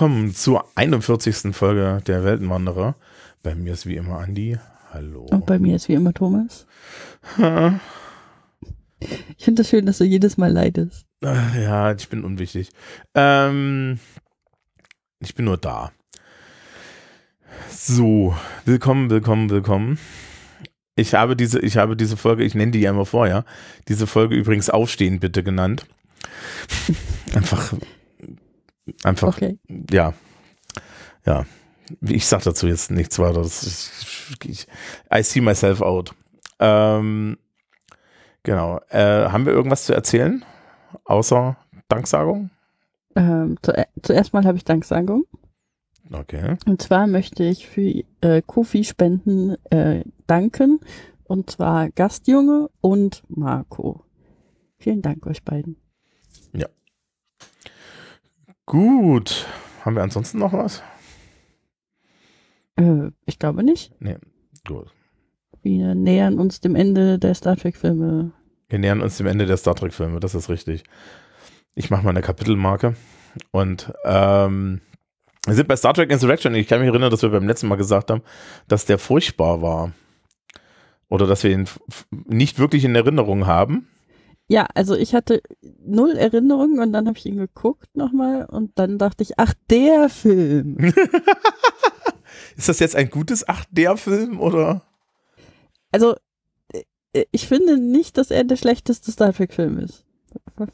willkommen zur 41. Folge der Weltenwanderer. Bei mir ist wie immer Andi. Hallo. Und bei mir ist wie immer Thomas. Ich finde es das schön, dass du jedes Mal leidest. Ja, ich bin unwichtig. Ähm, ich bin nur da. So, willkommen, willkommen, willkommen. Ich habe diese, ich habe diese Folge, ich nenne die ja immer vorher, diese Folge übrigens Aufstehen bitte genannt. Einfach, einfach, okay. ja, ja. Ich sag dazu jetzt nichts weiter. Ich, I see myself out. Ähm, genau. Äh, haben wir irgendwas zu erzählen? Außer Danksagung? Ähm, zu, zuerst mal habe ich Danksagung. Okay. Und zwar möchte ich für äh, Kofi-Spenden äh, danken. Und zwar Gastjunge und Marco. Vielen Dank euch beiden. Gut. Haben wir ansonsten noch was? Äh, ich glaube nicht. Nee, gut. Wir nähern uns dem Ende der Star Trek-Filme. Wir nähern uns dem Ende der Star Trek-Filme, das ist richtig. Ich mache mal eine Kapitelmarke. Und ähm, wir sind bei Star Trek Insurrection. Ich kann mich erinnern, dass wir beim letzten Mal gesagt haben, dass der furchtbar war. Oder dass wir ihn nicht wirklich in Erinnerung haben. Ja, also ich hatte null Erinnerungen und dann habe ich ihn geguckt nochmal und dann dachte ich, ach, der Film. Ist das jetzt ein gutes Ach, der Film oder? Also, äh, ich finde nicht, dass er der schlechteste Star Trek-Film ist.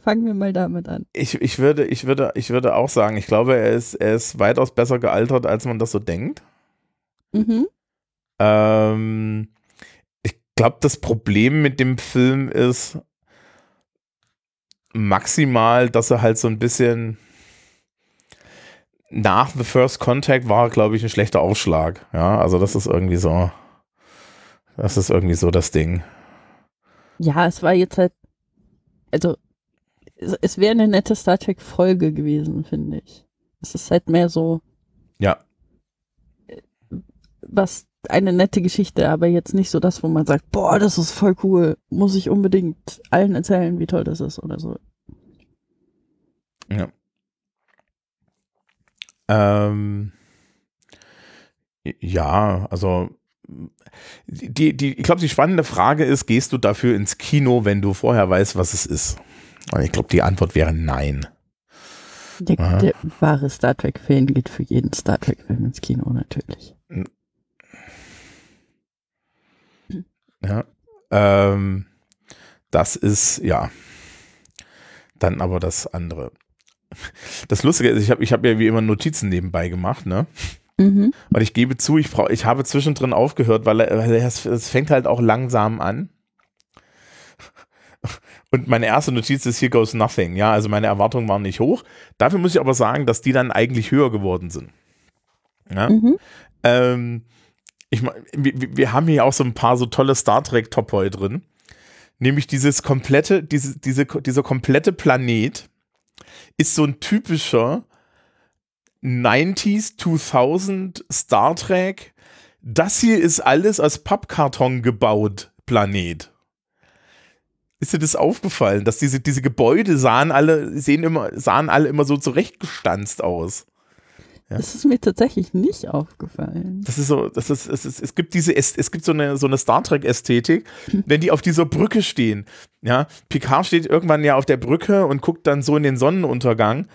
Fangen wir mal damit an. Ich, ich, würde, ich, würde, ich würde auch sagen, ich glaube, er ist, er ist weitaus besser gealtert, als man das so denkt. Mhm. Ähm, ich glaube, das Problem mit dem Film ist, maximal, dass er halt so ein bisschen nach The First Contact war, glaube ich, ein schlechter Aufschlag. Ja, also das ist irgendwie so, das ist irgendwie so das Ding. Ja, es war jetzt halt, also es, es wäre eine nette Star Trek Folge gewesen, finde ich. Es ist halt mehr so. Ja. Was eine nette Geschichte, aber jetzt nicht so das, wo man sagt, boah, das ist voll cool, muss ich unbedingt allen erzählen, wie toll das ist oder so. Ja. Ähm, ja, also die, die, ich glaube, die spannende Frage ist, gehst du dafür ins Kino, wenn du vorher weißt, was es ist? Und ich glaube, die Antwort wäre nein. Der, der wahre Star Trek-Fan geht für jeden Star Trek-Film ins Kino natürlich. Ja. Ähm, das ist, ja. Dann aber das andere. Das Lustige ist, ich habe ich hab ja wie immer Notizen nebenbei gemacht, ne? Mhm. Weil ich gebe zu, ich, ich habe zwischendrin aufgehört, weil, weil es fängt halt auch langsam an. Und meine erste Notiz ist, here goes nothing. Ja, also meine Erwartungen waren nicht hoch. Dafür muss ich aber sagen, dass die dann eigentlich höher geworden sind. Ja. Mhm. Ähm, ich, wir, wir haben hier auch so ein paar so tolle Star Trek Topoi drin. Nämlich dieses komplette, diese, diese, dieser komplette Planet ist so ein typischer 90s, 2000 Star Trek. Das hier ist alles aus Pappkarton gebaut, Planet. Ist dir das aufgefallen, dass diese, diese Gebäude sahen alle, sehen immer, sahen alle immer so zurechtgestanzt aus? Ja. Das ist mir tatsächlich nicht aufgefallen. Das ist so, das ist, es, ist, es gibt diese, es gibt so eine, so eine Star Trek-Ästhetik, wenn die auf dieser Brücke stehen. Ja, Picard steht irgendwann ja auf der Brücke und guckt dann so in den Sonnenuntergang.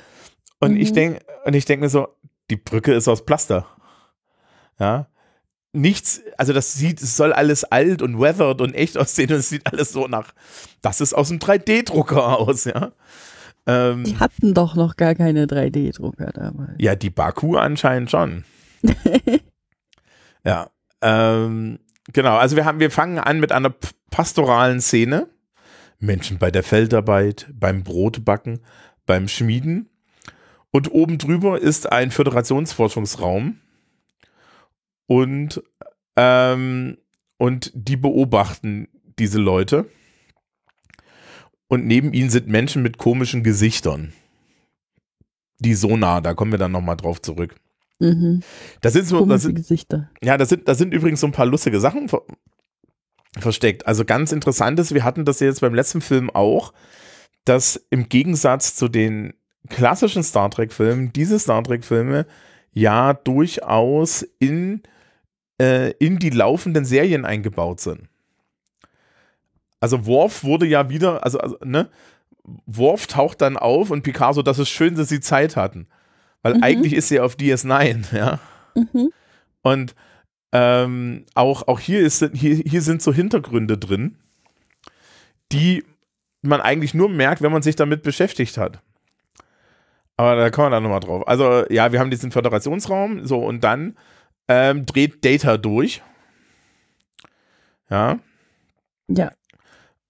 Und mhm. ich denke, und ich denke mir so, die Brücke ist aus Plaster. Ja. Nichts, also das sieht, es soll alles alt und weathered und echt aussehen und es sieht alles so nach, das ist aus einem 3D-Drucker aus, ja. Ähm, die hatten doch noch gar keine 3D-Drucker damals. Ja, die Baku anscheinend schon. ja. Ähm, genau, also wir haben, wir fangen an mit einer pastoralen Szene. Menschen bei der Feldarbeit, beim Brotbacken, beim Schmieden. Und oben drüber ist ein Föderationsforschungsraum. Und, ähm, und die beobachten diese Leute und neben ihnen sind Menschen mit komischen Gesichtern. Die Sonar, da kommen wir dann nochmal drauf zurück. Mhm. Das sind so, das sind, Gesichter. Ja, das sind, das sind übrigens so ein paar lustige Sachen ver versteckt. Also ganz interessant ist, wir hatten das jetzt beim letzten Film auch, dass im Gegensatz zu den klassischen Star Trek-Filmen diese Star Trek-Filme ja durchaus in, äh, in die laufenden Serien eingebaut sind. Also Worf wurde ja wieder, also, also ne, Worf taucht dann auf und Picasso, das ist schön, dass sie Zeit hatten. Weil Mhm. eigentlich ist sie auf DS9, ja. Mhm. Und ähm, auch, auch hier, ist, hier, hier sind so Hintergründe drin, die man eigentlich nur merkt, wenn man sich damit beschäftigt hat. Aber da kommen wir dann nochmal drauf. Also, ja, wir haben diesen Föderationsraum, so, und dann ähm, dreht Data durch. Ja. Ja,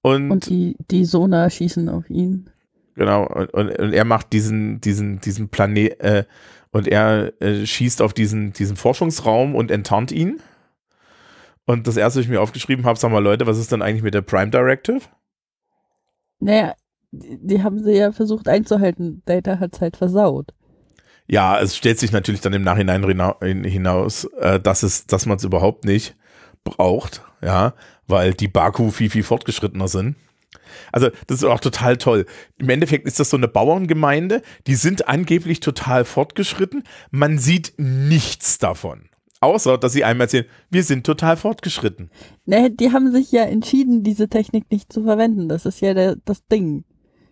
Und, und die, die Sonar schießen auf ihn. genau, und, und, und er macht diesen, diesen, diesen Planet, äh, und er äh, schießt auf diesen, diesen Forschungsraum und enttarnt ihn. Und das erste, was ich mir aufgeschrieben habe, sag mal, Leute, was ist denn eigentlich mit der Prime Directive? Naja, die, die haben sie ja versucht einzuhalten. Data hat es halt versaut. Ja, es stellt sich natürlich dann im Nachhinein hina- hinaus, äh, dass es, dass man es überhaupt nicht braucht, ja, weil die Baku viel, viel fortgeschrittener sind. Also, das ist auch total toll. Im Endeffekt ist das so eine Bauerngemeinde, die sind angeblich total fortgeschritten. Man sieht nichts davon. Außer, dass sie einmal erzählen, wir sind total fortgeschritten. Ne, die haben sich ja entschieden, diese Technik nicht zu verwenden. Das ist ja der, das Ding.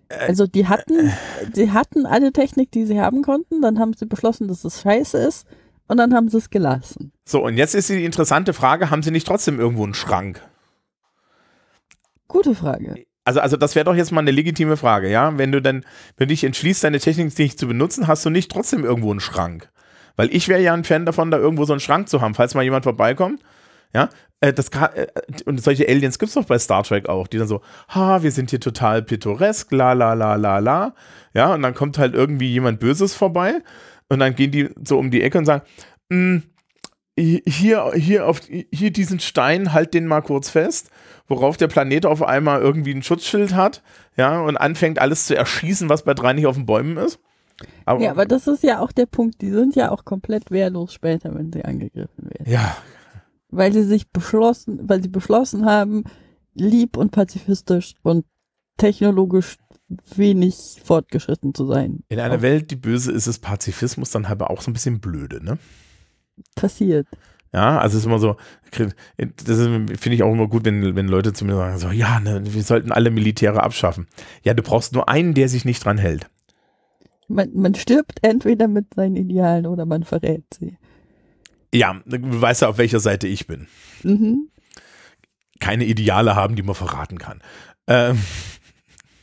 Also die hatten, die hatten alle Technik, die sie haben konnten, dann haben sie beschlossen, dass es scheiße ist und dann haben sie es gelassen. So, und jetzt ist die interessante Frage, haben sie nicht trotzdem irgendwo einen Schrank? Gute Frage. Also, also das wäre doch jetzt mal eine legitime Frage, ja? Wenn du dann, wenn du dich entschließt, deine Technik nicht zu benutzen, hast du nicht trotzdem irgendwo einen Schrank. Weil ich wäre ja ein Fan davon, da irgendwo so einen Schrank zu haben, falls mal jemand vorbeikommt. Ja, äh, das kann, äh, und solche Aliens gibt es doch bei Star Trek auch, die dann so, ha, wir sind hier total pittoresk, la la la la la. Ja, und dann kommt halt irgendwie jemand Böses vorbei und dann gehen die so um die Ecke und sagen, "Mm, hier, hier auf hier diesen Stein, halt den mal kurz fest, worauf der Planet auf einmal irgendwie ein Schutzschild hat, ja, und anfängt alles zu erschießen, was bei drei nicht auf den Bäumen ist. Aber, Ja, aber das ist ja auch der Punkt. Die sind ja auch komplett wehrlos später, wenn sie angegriffen werden. ja, Weil sie sich beschlossen, weil sie beschlossen haben, lieb und pazifistisch und technologisch wenig fortgeschritten zu sein. in einer Welt, die böse ist, ist Pazifismus dann halt auch so ein bisschen blöde, ne? Passiert. Ja, also es ist immer so, das finde ich auch immer gut, wenn, wenn Leute zu mir sagen, so, ja, ne, wir sollten alle Militäre abschaffen. Ja, du brauchst nur einen, der sich nicht dran hält. Man, man stirbt entweder mit seinen Idealen oder man verrät sie. Ja, du weißt ja, auf welcher Seite ich bin. Mhm. Keine Ideale haben, die man verraten kann. Ähm,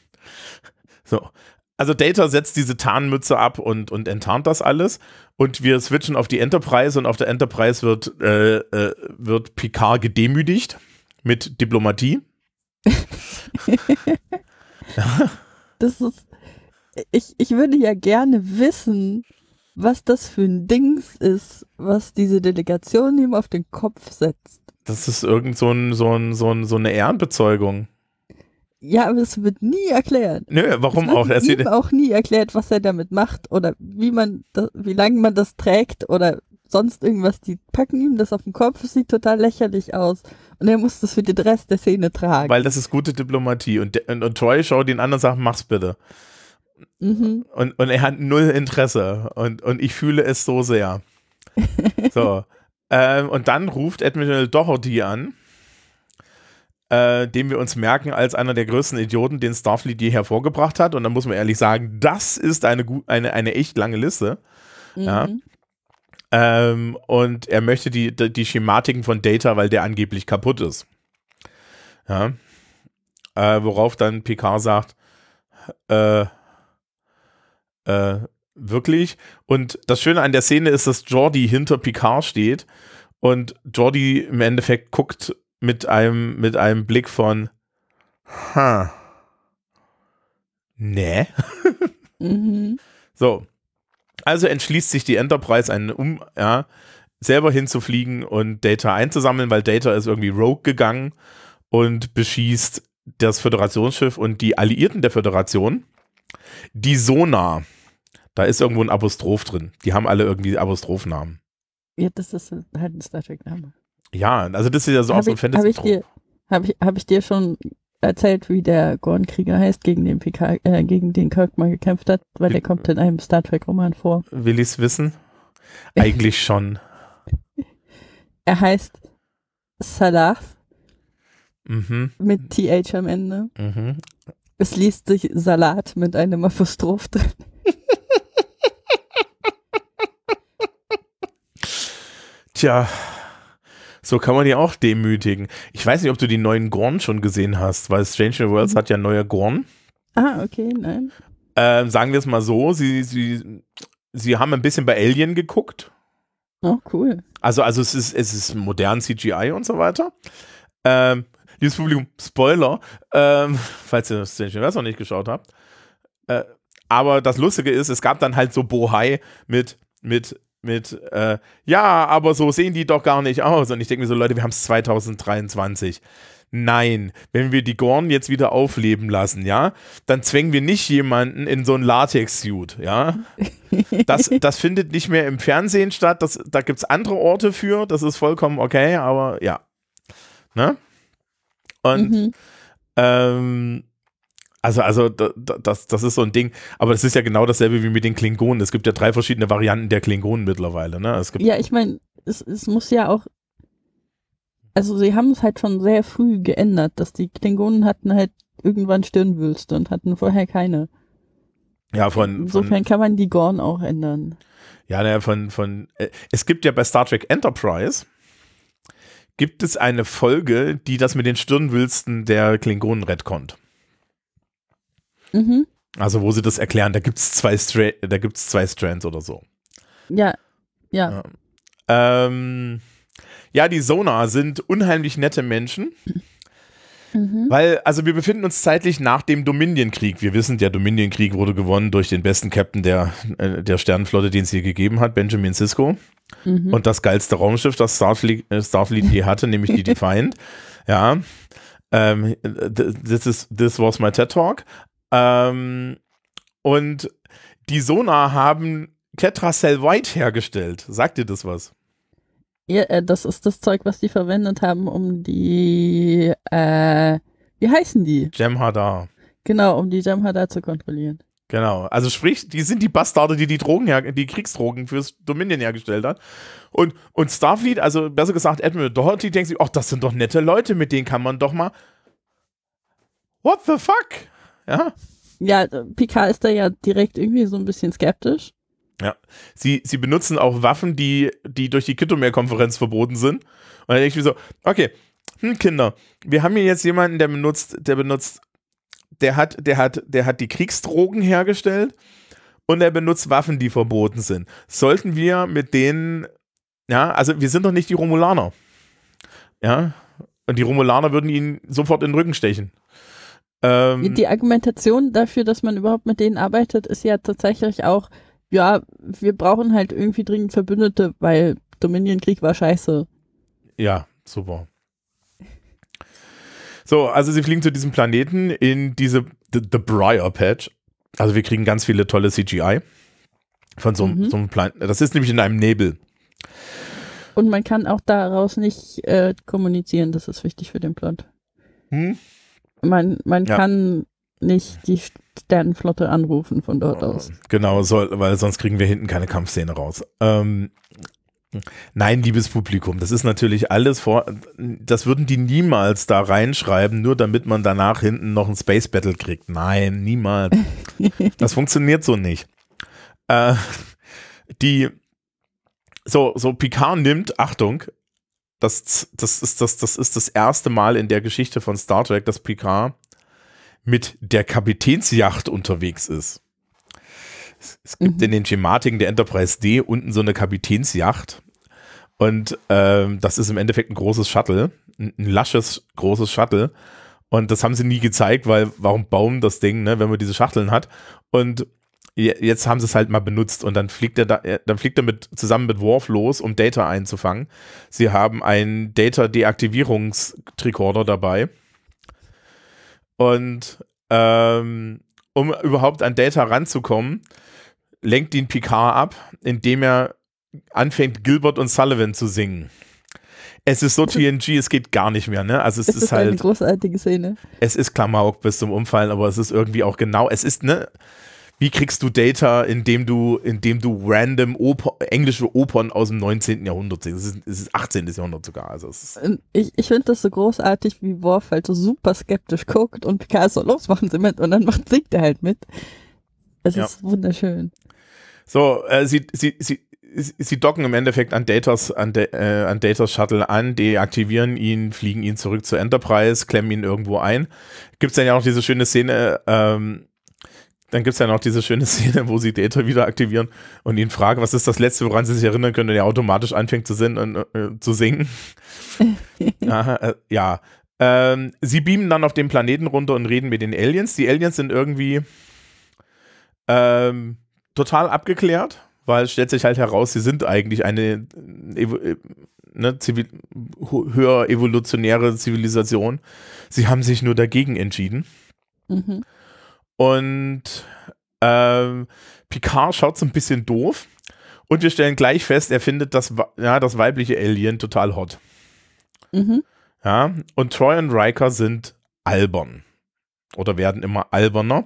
so. Also Data setzt diese Tarnmütze ab und, und enttarnt das alles. Und wir switchen auf die Enterprise und auf der Enterprise wird, äh, äh, wird Picard gedemütigt mit Diplomatie. Das ist, ich, ich würde ja gerne wissen, was das für ein Dings ist, was diese Delegation ihm auf den Kopf setzt. Das ist irgend so, ein, so, ein, so, ein, so eine Ehrenbezeugung. Ja, aber es wird nie erklärt. Nö, warum auch? Es ihm wird, auch nie erklärt, was er damit macht oder wie man, das, wie lange man das trägt oder sonst irgendwas. Die packen ihm das auf den Kopf, es sieht total lächerlich aus. Und er muss das für den Rest der Szene tragen. weil das ist gute Diplomatie. Und, und, und Troy schaut ihn an und sagt, mach's bitte. mhm. Und, und er hat null Interesse. Und, und ich fühle es so sehr. So. ähm, und dann ruft Admiral Doherty an, äh, den wir uns merken als einer der größten Idioten, den Starfleet je hervorgebracht hat. Und da muss man ehrlich sagen, das ist eine, eine, eine echt lange Liste. Ja. Mhm. Ähm, und er möchte die, die, die Schematiken von Data, weil der angeblich kaputt ist. Ja. Äh, worauf dann Picard sagt, äh, äh, wirklich. Und das Schöne an der Szene ist, dass Jordi hinter Picard steht und Jordi im Endeffekt guckt mit einem, mit einem Blick von, ha, nee. Mhm. So. Also entschließt sich die Enterprise, einen um, ja, selber hinzufliegen und Data einzusammeln, weil Data ist irgendwie rogue gegangen und beschießt das Föderationsschiff und die Alliierten der Föderation. Die Sonar. Da ist irgendwo ein Apostroph drin. Die haben alle irgendwie Apostrophennamen. Ja, das ist halt ein Star Trek-Name. Ja, also das ist ja so auch Habe so ein ich, hab ich, fantasy dir- hab ich, hab ich dir schon erzählt, wie der Gorn-Krieger heißt, gegen den, PK, äh, gegen den Kirk mal gekämpft hat, weil der kommt in einem Star Trek-Roman vor. Will ich es wissen? Eigentlich schon. Er heißt Salah Mhm. mit TH am Ende. Mhm. Es liest sich Salat mit einem Apostroph drin. Tja, so kann man ja auch demütigen. Ich weiß nicht, ob du die neuen Gorn schon gesehen hast, weil Strange New Worlds Mhm. hat ja neue Gorn. Ah, okay, nein. Ähm, sagen wir es mal so, sie, sie, sie haben ein bisschen bei Alien geguckt. Oh, cool. Also, also es ist, es ist modern CGI und so weiter. Ähm, liebes Publikum, Spoiler, ähm, falls ihr Strange New Worlds noch nicht geschaut habt. Äh, aber das Lustige ist, es gab dann halt so Bohai mit, mit, mit, äh, ja, aber so sehen die doch gar nicht aus. Und ich denke mir so, Leute, wir haben es 2023. Nein, wenn wir die Gorn jetzt wieder aufleben lassen, ja, dann zwängen wir nicht jemanden in so ein Latex-Suit, ja. Das, das findet nicht mehr im Fernsehen statt, das, da gibt es andere Orte für, das ist vollkommen okay, aber ja. Ne? Und Mhm. ähm, also, also da, da, das, das ist so ein Ding, aber das ist ja genau dasselbe wie mit den Klingonen. Es gibt ja drei verschiedene Varianten der Klingonen mittlerweile, ne? Es gibt, Ja, ich meine, es, es muss ja auch. Also, sie haben es halt schon sehr früh geändert, dass die Klingonen hatten halt irgendwann Stirnwülste und hatten vorher keine. ja, von, von Insofern kann man die Gorn auch ändern. Ja, naja, von, von, äh, es gibt ja bei Star Trek Enterprise, gibt es eine Folge, die das mit den Stirnwülsten der Klingonen retconnt. Mhm. Also, wo sie das erklären, da gibt es zwei, Stra da gibt's zwei Strands oder so. Ja, ja. Ja. Ähm, ja, die Sonar sind unheimlich nette Menschen, Mhm. weil, also wir befinden uns zeitlich nach dem Dominion-Krieg. Wir wissen, der Dominion-Krieg wurde gewonnen durch den besten Captain der, äh, der Sternenflotte, den es hier gegeben hat, Benjamin Sisko. Mhm. und das geilste Raumschiff, das Starfleet, äh, Starfleet je hatte, nämlich die Defiant. Ja. Ähm, th- this, is, this was my TED Talk. Ähm, und die Sonar haben Ketracell White hergestellt. Sagt dir das was? ja, äh, das ist das Zeug, was die verwendet haben, um die, äh, wie heißen die? Jem'Hadar. Genau, um die Jamhada zu kontrollieren. Genau. Also sprich, die sind die Bastarde, die die Drogen, her die Kriegsdrogen fürs Dominion hergestellt hat. Und, und Starfleet, also besser gesagt Admiral Doherty, denkt sich, ach, das sind doch nette Leute, mit denen kann man doch mal What the fuck? Ja. Ja, Picard ist da ja direkt irgendwie so ein bisschen skeptisch. Sie, sie benutzen auch Waffen, die, die durch die Kittomer-Konferenz verboten sind. Und dann denke ich mir so, okay, hm, Kinder, wir haben hier jetzt jemanden, der benutzt, der benutzt, der hat, der hat, der hat die Kriegsdrogen hergestellt und er benutzt Waffen, die verboten sind. Sollten wir mit denen, ja, also wir sind doch nicht die Romulaner. Ja. Und die Romulaner würden ihn sofort in den Rücken stechen. Ähm, Die Argumentation dafür, dass man überhaupt mit denen arbeitet, ist ja tatsächlich auch, ja, wir brauchen halt irgendwie dringend Verbündete, weil Dominion-Krieg war scheiße. Ja, super. So, also sie fliegen zu diesem Planeten in diese The, the Briar Patch. Also wir kriegen ganz viele tolle CGI von so, Mhm. so einem Planeten. Das ist nämlich in einem Nebel. Und man kann auch daraus nicht äh, kommunizieren, das ist wichtig für den Plot. Hm? Man, man Ja. kann nicht die Sternenflotte anrufen von dort aus. Genau, soll, weil sonst kriegen wir hinten keine Kampfszene raus. Ähm, nein, liebes Publikum, das ist natürlich alles vor. Das würden die niemals da reinschreiben, nur damit man danach hinten noch ein Space Battle kriegt. Nein, niemals. Das funktioniert so nicht. Äh, die so, so Picard nimmt, Achtung, das, das, ist das, das ist das erste Mal in der Geschichte von Star Trek, dass Picard mit der Kapitänsjacht unterwegs ist. Es, es gibt Mhm. in den Schematiken der Enterprise D unten so eine Kapitänsjacht. Und ähm, das ist im Endeffekt ein großes Shuttle, ein, ein lasches, großes Shuttle. Und das haben sie nie gezeigt, weil warum bauen das Ding, ne, wenn man diese Schachteln hat? Und jetzt haben sie es halt mal benutzt und dann fliegt er da, äh, dann fliegt er mit zusammen mit Worf los, um Data einzufangen. Sie haben einen Data Deaktivierungstricorder dabei. Und ähm, um überhaupt an Data ranzukommen, lenkt ihn Picard ab, indem er anfängt, Gilbert und Sullivan zu singen. Es ist so TNG, es geht gar nicht mehr, ne? Also es, Es ist, ist eine halt, großartige Szene. es ist Klamauk bis zum Umfallen, aber es ist irgendwie auch genau, es ist, ne? Wie kriegst du Data, indem du, indem du random Oper, englische Opern aus dem 19. Jahrhundert singst? Es ist, es ist 18. Jahrhundert sogar. Also Und Ich, ich finde das so großartig, wie Worf halt so super skeptisch guckt und Picard so, los, machen Sie mit und dann macht, singt er halt mit. Es Ja. ist wunderschön. So, äh, sie, sie, sie, sie docken im Endeffekt an Datas, an, De, äh, an Datas Shuttle an, deaktivieren ihn, fliegen ihn zurück zur Enterprise, klemmen ihn irgendwo ein. Gibt es dann ja auch diese schöne Szene, ähm, dann gibt es ja noch diese schöne Szene, wo sie Data wieder aktivieren und ihn fragen, was ist das Letzte, woran sie sich erinnern können, und er automatisch anfängt zu, singen, und, äh, zu singen. Aha, äh, ja. Ähm, sie beamen dann auf den Planeten runter und reden mit den Aliens. Die Aliens sind irgendwie ähm, total abgeklärt, weil es stellt sich halt heraus, sie sind eigentlich eine äh, äh, ne, zivil höher evolutionäre Zivilisation. Sie haben sich nur dagegen entschieden. Mhm. Und ähm, Picard schaut so ein bisschen doof. Und wir stellen gleich fest, er findet das, ja, das weibliche Alien total hot. Mhm. Ja, und Troy und Riker sind albern. Oder werden immer alberner.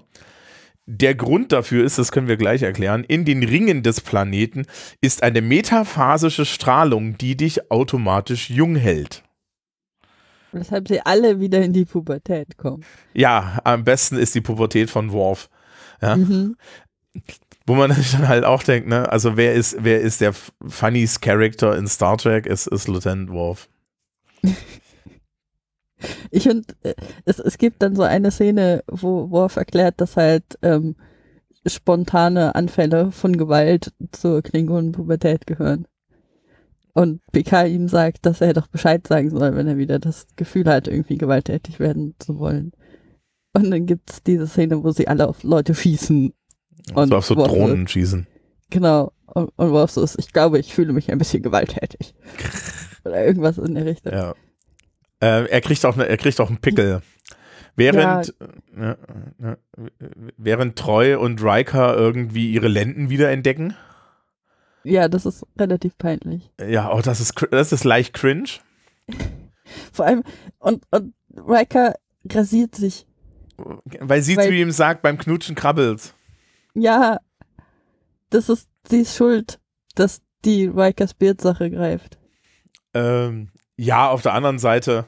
Der Grund dafür ist, das können wir gleich erklären, in den Ringen des Planeten ist eine metaphasische Strahlung, die dich automatisch jung hält. Weshalb sie alle wieder in die Pubertät kommen. Ja, am besten ist die Pubertät von Worf. Ja. Mhm. Wo man dann halt auch denkt, ne, also wer ist, wer ist der funniest Character in Star Trek? Es ist Lieutenant Worf. Ich finde, äh, es, es gibt dann so eine Szene, wo Worf erklärt, dass halt ähm, spontane Anfälle von Gewalt zur Klingonenpubertät gehören. Und Picard ihm sagt, dass er doch Bescheid sagen soll, wenn er wieder das Gefühl hat, irgendwie gewalttätig werden zu wollen. Und dann gibt's diese Szene, wo sie alle auf Leute schießen. Und so auf so Drohnen schießen. Genau. Und, und Worf so ist, ich glaube, ich fühle mich ein bisschen gewalttätig. Oder irgendwas in der Richtung. Ja. Äh, er kriegt auch, ne, er kriegt auch einen Pickel. Während, ja, ja, während Troy und Riker irgendwie ihre Lenden wiederentdecken. Ja, das ist relativ peinlich. Ja, oh, das ist, das ist leicht cringe. Vor allem, und, und Riker rasiert sich. Weil sie Weil- zu ihm sagt, beim Knutschen krabbelt. Ja, das ist, sie ist schuld, dass die Rikers Beard-Sache greift. Ähm, ja, auf der anderen Seite.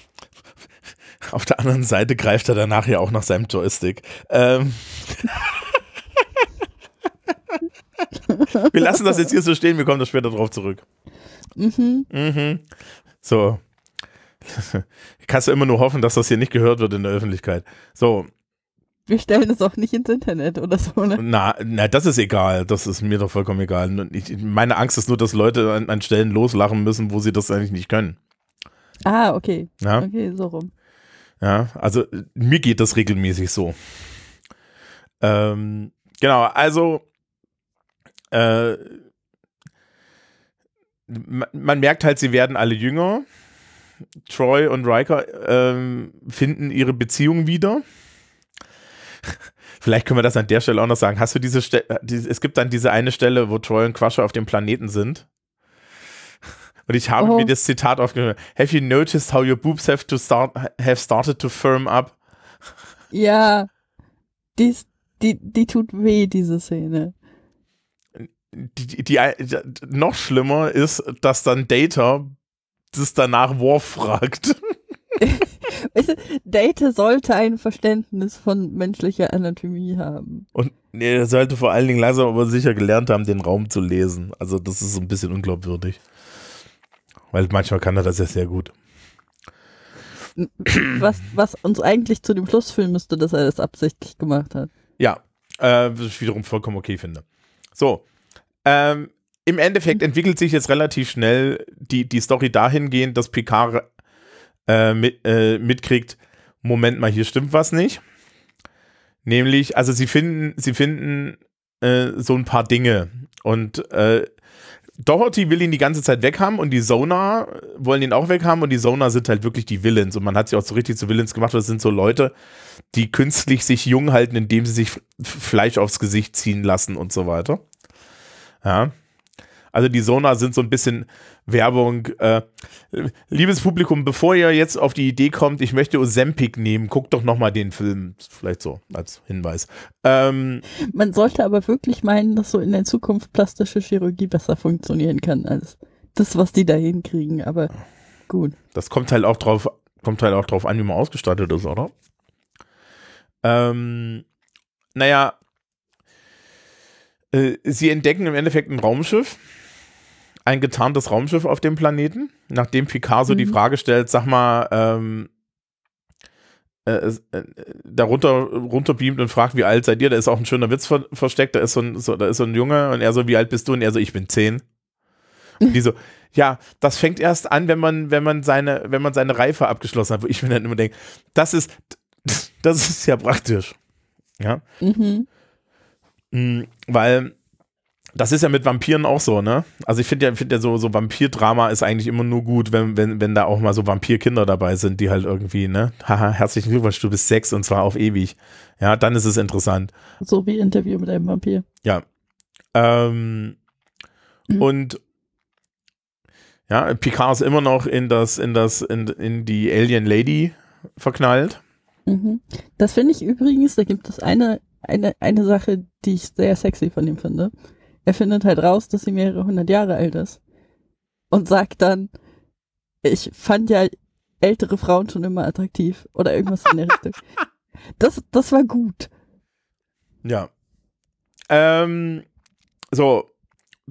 auf der anderen Seite greift er danach ja auch nach seinem Joystick. Ähm. wir lassen das jetzt hier so stehen, wir kommen da später drauf zurück. Mhm. Mhm. So. Kannst du immer nur hoffen, dass das hier nicht gehört wird in der Öffentlichkeit. So, Wir stellen es auch nicht ins Internet oder so, ne? na, na, das ist egal. Das ist mir doch vollkommen egal. Ich, meine Angst ist nur, dass Leute an, an Stellen loslachen müssen, wo sie das eigentlich nicht können. Ah, okay. Ja, Okay, so rum. ja also mir geht das regelmäßig so. Ähm, genau, also äh, man, merkt halt, sie werden alle jünger. Troy und Riker ähm, finden ihre Beziehung wieder. Vielleicht können wir das an der Stelle auch noch sagen. Hast du diese Stelle, es gibt dann diese eine Stelle, wo Troy und Crusher auf dem Planeten sind. Und ich habe Oh. mir das Zitat aufgenommen. Have you noticed how your boobs have to start have started to firm up? Ja, die, ist- die, die tut weh, diese Szene. Die, die, die, noch schlimmer ist, dass dann Data das danach Worf fragt. Weißt du, Data sollte ein Verständnis von menschlicher Anatomie haben. Und nee, er sollte vor allen Dingen langsam aber sicher gelernt haben, den Raum zu lesen. Also das ist so ein bisschen unglaubwürdig. Weil manchmal kann er das ja sehr gut. Was, was uns eigentlich zu dem Schluss führen müsste, dass er das absichtlich gemacht hat. Ja, äh, was ich wiederum vollkommen okay finde. So, ähm, im Endeffekt entwickelt sich jetzt relativ schnell die, die Story dahingehend, dass Picard äh, mit, äh, mitkriegt, Moment mal, hier stimmt was nicht. Nämlich, also sie finden, sie finden äh, so ein paar Dinge und äh, Doherty will ihn die ganze Zeit weghaben und die Sonar wollen ihn auch weghaben und die Sonar sind halt wirklich die Villains und man hat sie auch so richtig zu Villains gemacht. Das sind so Leute, die künstlich sich jung halten, indem sie sich Fleisch aufs Gesicht ziehen lassen und so weiter. Ja. Also die Sona sind so ein bisschen Werbung. Äh, liebes Publikum, bevor ihr jetzt auf die Idee kommt, ich möchte Ozempic nehmen, guckt doch nochmal den Film. Vielleicht so als Hinweis. Ähm, Man sollte aber wirklich meinen, dass so in der Zukunft plastische Chirurgie besser funktionieren kann als das, was die da hinkriegen. Aber gut. Das kommt halt auch drauf, kommt halt auch drauf an, wie man ausgestattet ist, oder? Ähm, naja, äh, sie entdecken im Endeffekt ein Raumschiff, ein getarntes Raumschiff auf dem Planeten, nachdem Picard so mhm. die Frage stellt, sag mal, ähm, äh, äh, darunter runterbeamt und fragt, wie alt seid ihr? Da ist auch ein schöner Witz ver versteckt, da ist so ein, so, da ist so ein Junge und er so, wie alt bist du? Und er so, ich bin zehn. Und die so, ja, das fängt erst an, wenn man, wenn man seine, wenn man seine Reife abgeschlossen hat, wo ich mir dann immer denke, das ist, das ist ja praktisch. Ja. Mhm. Weil das ist ja mit Vampiren auch so, ne? Also ich finde ja, find ja so, so Vampir-Drama ist eigentlich immer nur gut, wenn, wenn, wenn da auch mal so Vampirkinder dabei sind, die halt irgendwie, ne? Haha, herzlichen Glückwunsch, du bist sechs und zwar auf ewig. Ja, dann ist es interessant. So wie Interview mit einem Vampir. Ja. Ähm, mhm. Und ja, Picard ist immer noch in das, in das, in, in die Alien Lady verknallt. Mhm. Das finde ich übrigens, da gibt es eine, eine, eine Sache, die ich sehr sexy von ihm finde. Er findet halt raus, dass sie mehrere hundert Jahre alt ist. Und sagt dann, ich fand ja ältere Frauen schon immer attraktiv. Oder irgendwas in der Richtung. Das, das war gut. Ja. Ähm, so,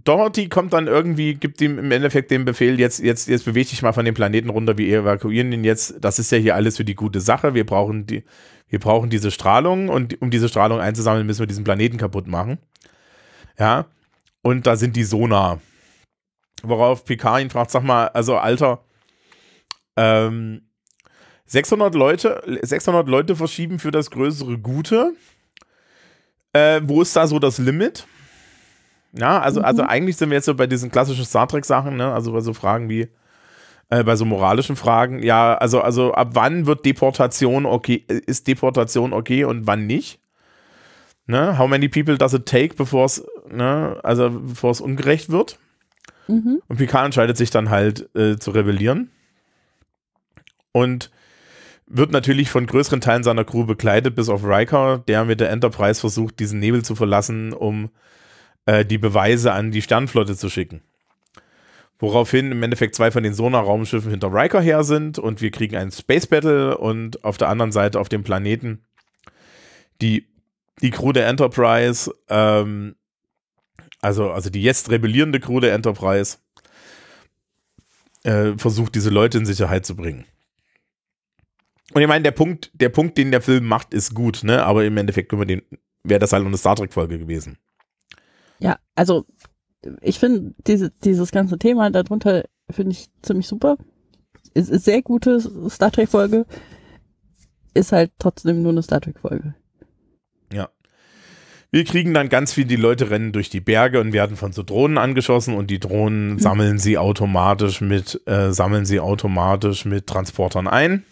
Dorothy kommt dann irgendwie, gibt ihm im Endeffekt den Befehl, jetzt, jetzt, jetzt bewege dich mal von dem Planeten runter, wir evakuieren ihn jetzt. Das ist ja hier alles für die gute Sache. Wir brauchen die, wir brauchen diese Strahlung und um diese Strahlung einzusammeln, müssen wir diesen Planeten kaputt machen. Ja. Und da sind die Sonar. Worauf Picard ihn fragt, sag mal, also Alter, ähm, 600 Leute, 600 Leute verschieben für das größere Gute. Äh, wo ist da so das Limit? Ja, also, also mhm. also eigentlich sind wir jetzt so bei diesen klassischen Star Trek-Sachen, ne? Also bei so Fragen wie, äh, bei so moralischen Fragen, ja, also, also ab wann wird Deportation okay, ist Deportation okay und wann nicht? Ne? How many people does it take, bevor es, ne, also bevor es ungerecht wird? Mhm. Und Picard entscheidet sich dann halt äh, zu rebellieren. Und wird natürlich von größeren Teilen seiner Crew begleitet, bis auf Riker, der mit der Enterprise versucht, diesen Nebel zu verlassen, um äh, die Beweise an die Sternflotte zu schicken. Woraufhin im Endeffekt zwei von den Sonar-Raumschiffen hinter Riker her sind und wir kriegen einen Space Battle und auf der anderen Seite auf dem Planeten die, die Crew der Enterprise, ähm, also, also die jetzt rebellierende Crew der Enterprise, äh, versucht, diese Leute in Sicherheit zu bringen. Und ich meine, der Punkt, der Punkt, den der Film macht, ist gut, ne? Aber im Endeffekt wäre das halt eine Star Trek-Folge gewesen. Ja, also ich finde diese, dieses ganze Thema darunter finde ich ziemlich super. Ist, ist sehr gute Star Trek Folge. Ist halt trotzdem nur eine Star Trek Folge. Ja. Wir kriegen dann ganz viel, die Leute rennen durch die Berge und werden von so Drohnen angeschossen und die Drohnen mhm. sammeln sie automatisch mit, äh, sammeln sie automatisch mit Transportern ein.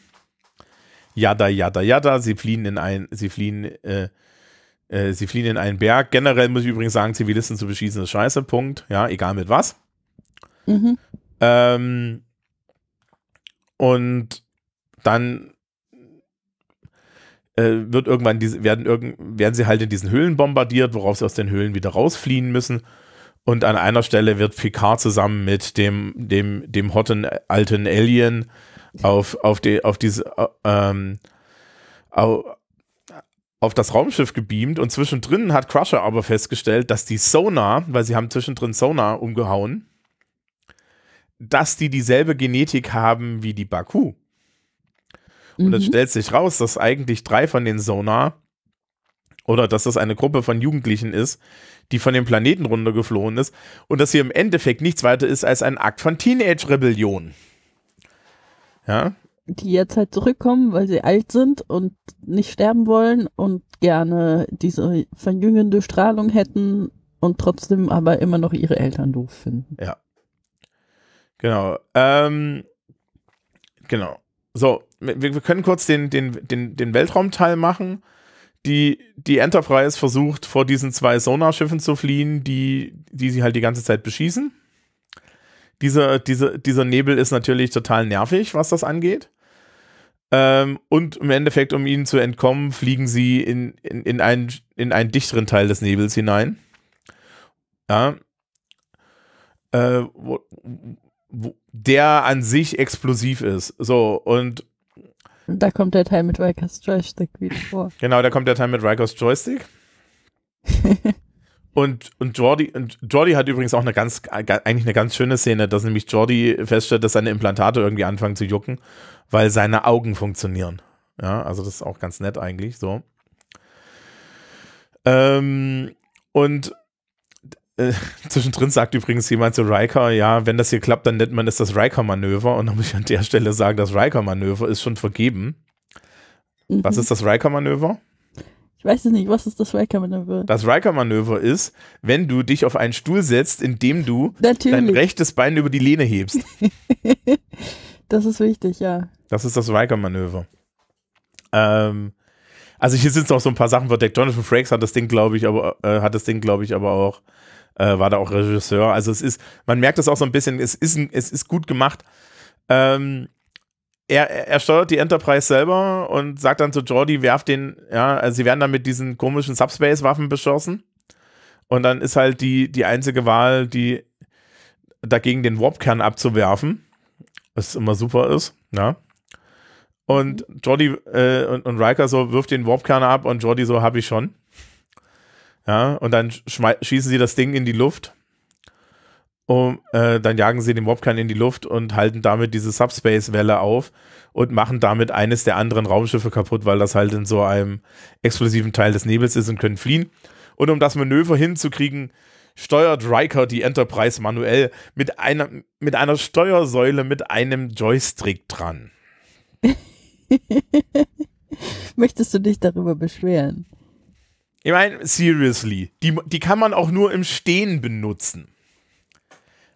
Jada, jada, jada. Sie fliehen in ein, sie fliehen äh, äh, sie fliehen in einen Berg. Generell muss ich übrigens sagen, Zivilisten zu beschießen ist scheiße, Punkt. Ja, egal mit was. Mhm. Ähm, und dann äh, wird irgendwann diese, werden, irgend, werden sie halt in diesen Höhlen bombardiert, worauf sie aus den Höhlen wieder rausfliehen müssen. Und an einer Stelle wird Picard zusammen mit dem, dem, dem hotten alten Alien auf, auf, die, auf diese, äh, ähm, auf, auf das Raumschiff gebeamt und zwischendrin hat Crusher aber festgestellt, dass die Sonar, weil sie haben zwischendrin Sonar umgehauen, dass die dieselbe Genetik haben wie die Baku. Und es mhm. stellt sich raus, dass eigentlich drei von den Sonar oder dass das eine Gruppe von Jugendlichen ist, die von dem Planeten runtergeflohen ist und dass hier im Endeffekt nichts weiter ist als ein Akt von Teenage-Rebellion. Ja, die jetzt halt zurückkommen, weil sie alt sind und nicht sterben wollen und gerne diese verjüngende Strahlung hätten und trotzdem aber immer noch ihre Eltern doof finden. Ja. Genau. Ähm, genau. So, wir, wir können kurz den, den, den, den Weltraumteil machen. die, die Enterprise versucht vor diesen zwei Sonarschiffen zu fliehen, die, die sie halt die ganze Zeit beschießen. Dieser, dieser, dieser Nebel ist natürlich total nervig, was das angeht. Ähm, und im Endeffekt, um ihnen zu entkommen, fliegen sie in, in, in, einen, in einen dichteren Teil des Nebels hinein. Ja. Äh, wo, wo, der an sich explosiv ist. So, und da kommt der Teil mit Rikers Joystick wieder vor. Genau, da kommt der Teil mit Rikers Joystick. und, und Jordi, und Jordi hat übrigens auch eine ganz, eigentlich eine ganz schöne Szene, dass nämlich Jordi feststellt, dass seine Implantate irgendwie anfangen zu jucken, weil seine Augen funktionieren. Ja, also das ist auch ganz nett eigentlich, so. Ähm, und äh, zwischendrin sagt übrigens jemand zu Riker, ja, wenn das hier klappt, dann nennt man es das Riker-Manöver. Und dann muss ich an der Stelle sagen, das Riker-Manöver ist schon vergeben. Mhm. Was ist das Riker-Manöver? Ich weiß es nicht, was ist das Riker-Manöver? Das Riker-Manöver ist, wenn du dich auf einen Stuhl setzt, indem du Natürlich. dein rechtes Bein über die Lehne hebst. das ist wichtig, ja. Das ist das Riker-Manöver. Ähm, also hier sind noch so ein paar Sachen verdeckt. Jonathan Frakes hat das Ding, glaube ich, aber äh, hat das Ding, glaube ich, aber auch äh, war da auch Regisseur. Also es ist, man merkt das auch so ein bisschen, es ist, es ist gut gemacht. Ähm, er, er steuert die Enterprise selber und sagt dann zu Jordi, werft den, ja, also sie werden dann mit diesen komischen Subspace-Waffen beschossen. Und dann ist halt die, die einzige Wahl, die dagegen den Warp-Kern abzuwerfen, was immer super ist, ja. Und Jordi äh, und, und Riker so wirft den Warp-Kern ab und Jordi so, hab ich schon. Ja, und dann schießen sie das Ding in die Luft. Um, äh, dann jagen sie den Mobkern in die Luft und halten damit diese Subspace-Welle auf und machen damit eines der anderen Raumschiffe kaputt, weil das halt in so einem explosiven Teil des Nebels ist und können fliehen. Und um das Manöver hinzukriegen, steuert Riker die Enterprise manuell mit einer, mit einer Steuersäule mit einem Joystick dran. Möchtest du dich darüber beschweren? Ich meine, seriously, die, die kann man auch nur im Stehen benutzen.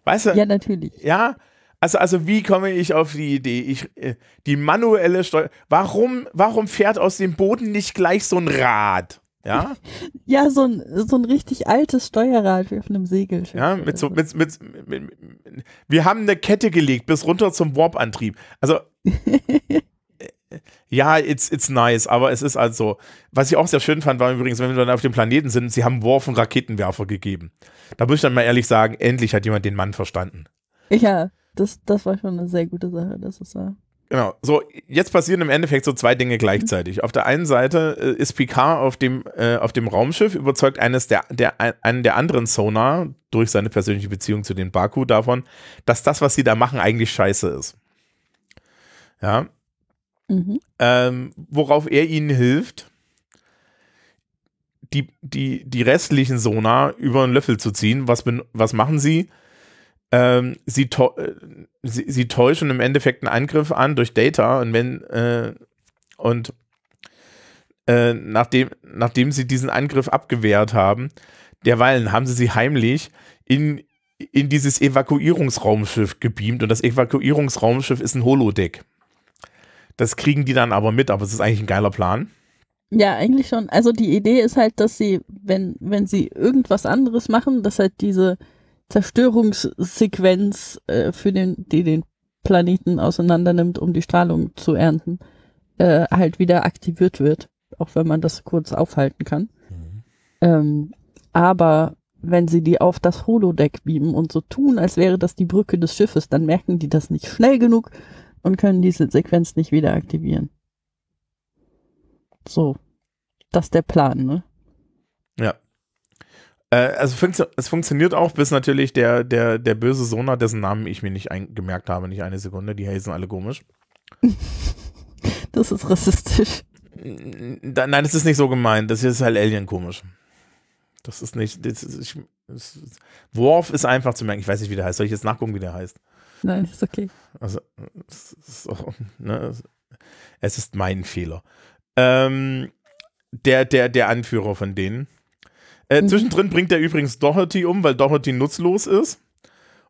Weißt du? Ja, natürlich. Ja, also, also wie komme ich auf die Idee? Ich, äh, die manuelle Steuer. Warum, warum fährt aus dem Boden nicht gleich so ein Rad? Ja? ja, so ein, so ein richtig altes Steuerrad wie auf einem Segelschiff. Ja, mit so, mit, mit, mit, mit, wir haben eine Kette gelegt bis runter zum Warp-Antrieb. Also, ja, it's, it's nice, aber es ist also, was ich auch sehr schön fand, war übrigens, wenn wir dann auf dem Planeten sind, sie haben Worf und Raketenwerfer gegeben. Da muss ich dann mal ehrlich sagen, endlich hat jemand den Mann verstanden. Ja, das, das war schon eine sehr gute Sache, das ist ja. Genau, so, jetzt passieren im Endeffekt so zwei Dinge gleichzeitig. Mhm. Auf der einen Seite äh, ist Picard auf dem, äh, auf dem Raumschiff, überzeugt eines der, der, einen der anderen Sonar durch seine persönliche Beziehung zu den Baku davon, dass das, was sie da machen, eigentlich scheiße ist. Ja, Mhm. Ähm, worauf er ihnen hilft, die, die, die restlichen Sonar über einen Löffel zu ziehen. Was, was machen sie? Ähm, sie, äh, sie, sie, täuschen im Endeffekt einen Angriff an durch Data und wenn äh, und äh, nachdem, nachdem sie diesen Angriff abgewehrt haben, derweilen haben sie sie heimlich in, in dieses Evakuierungsraumschiff gebeamt und das Evakuierungsraumschiff ist ein Holodeck. Das kriegen die dann aber mit, aber es ist eigentlich ein geiler Plan. Ja, eigentlich schon. Also die Idee ist halt, dass sie, wenn, wenn sie irgendwas anderes machen, dass halt diese Zerstörungssequenz äh, für den, die den Planeten auseinandernimmt, um die Strahlung zu ernten, äh, halt wieder aktiviert wird. Auch wenn man das kurz aufhalten kann. Mhm. Ähm, aber wenn sie die auf das Holodeck beamen und so tun, als wäre das die Brücke des Schiffes, dann merken die das nicht schnell genug und können diese Sequenz nicht wieder aktivieren. So. Das ist der Plan, ne? Ja. Äh, also funktio es funktioniert auch, bis natürlich der, der, der böse Sohn, dessen Namen ich mir nicht gemerkt habe, nicht eine Sekunde, die heißen alle komisch. das ist rassistisch. Da, nein, das ist nicht so gemeint. Das ist halt Alien komisch. Das ist nicht. Das ist, ich, das ist, Worf ist einfach zu merken. Ich weiß nicht, wie der heißt. Soll ich jetzt nachgucken, wie der heißt? Nein, ist okay. Also, es ist, auch, ne, es ist mein Fehler. Ähm, der, der, der Anführer von denen. Äh, mhm. Zwischendrin bringt er übrigens Doherty um, weil Doherty nutzlos ist.